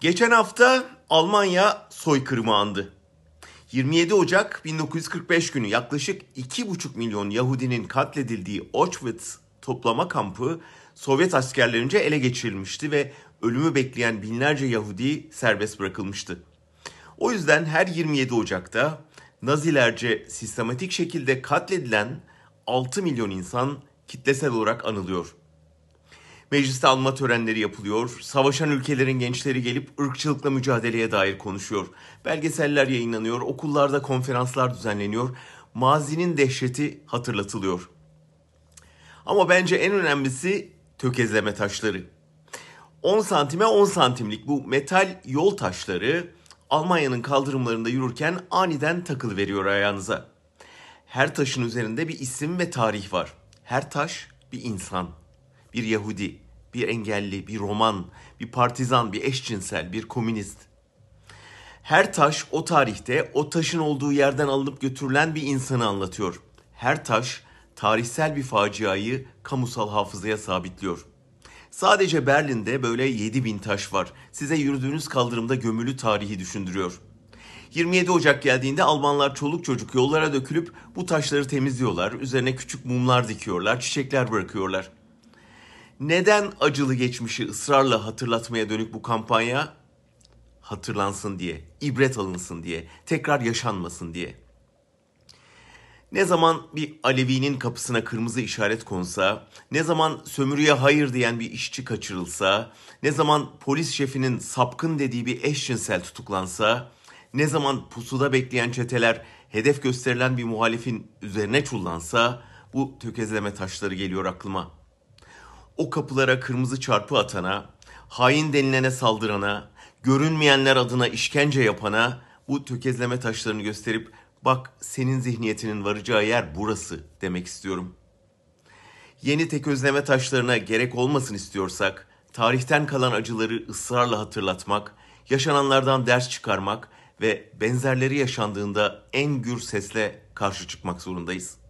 Geçen hafta Almanya soykırımı andı. 27 Ocak 1945 günü yaklaşık 2,5 milyon Yahudinin katledildiği Auschwitz toplama kampı Sovyet askerlerince ele geçirilmişti ve ölümü bekleyen binlerce Yahudi serbest bırakılmıştı. O yüzden her 27 Ocak'ta Nazilerce sistematik şekilde katledilen 6 milyon insan kitlesel olarak anılıyor. Mecliste alma törenleri yapılıyor. Savaşan ülkelerin gençleri gelip ırkçılıkla mücadeleye dair konuşuyor. Belgeseller yayınlanıyor. Okullarda konferanslar düzenleniyor. Mazinin dehşeti hatırlatılıyor. Ama bence en önemlisi tökezleme taşları. 10 santime 10 santimlik bu metal yol taşları Almanya'nın kaldırımlarında yürürken aniden takılı veriyor ayağınıza. Her taşın üzerinde bir isim ve tarih var. Her taş bir insan, bir Yahudi, bir engelli, bir Roman, bir partizan, bir eşcinsel, bir komünist. Her taş o tarihte o taşın olduğu yerden alınıp götürülen bir insanı anlatıyor. Her taş tarihsel bir faciayı kamusal hafızaya sabitliyor. Sadece Berlin'de böyle 7000 taş var. Size yürüdüğünüz kaldırımda gömülü tarihi düşündürüyor. 27 Ocak geldiğinde Almanlar çoluk çocuk yollara dökülüp bu taşları temizliyorlar. Üzerine küçük mumlar dikiyorlar, çiçekler bırakıyorlar. Neden acılı geçmişi ısrarla hatırlatmaya dönük bu kampanya? Hatırlansın diye, ibret alınsın diye, tekrar yaşanmasın diye. Ne zaman bir Alevi'nin kapısına kırmızı işaret konsa, ne zaman sömürüye hayır diyen bir işçi kaçırılsa, ne zaman polis şefinin sapkın dediği bir eşcinsel tutuklansa, ne zaman pusuda bekleyen çeteler hedef gösterilen bir muhalifin üzerine çullansa, bu tökezleme taşları geliyor aklıma. O kapılara kırmızı çarpı atana, hain denilene saldırana, görünmeyenler adına işkence yapana bu tökezleme taşlarını gösterip bak senin zihniyetinin varacağı yer burası demek istiyorum. Yeni tekozleme taşlarına gerek olmasın istiyorsak, tarihten kalan acıları ısrarla hatırlatmak, yaşananlardan ders çıkarmak ve benzerleri yaşandığında en gür sesle karşı çıkmak zorundayız.''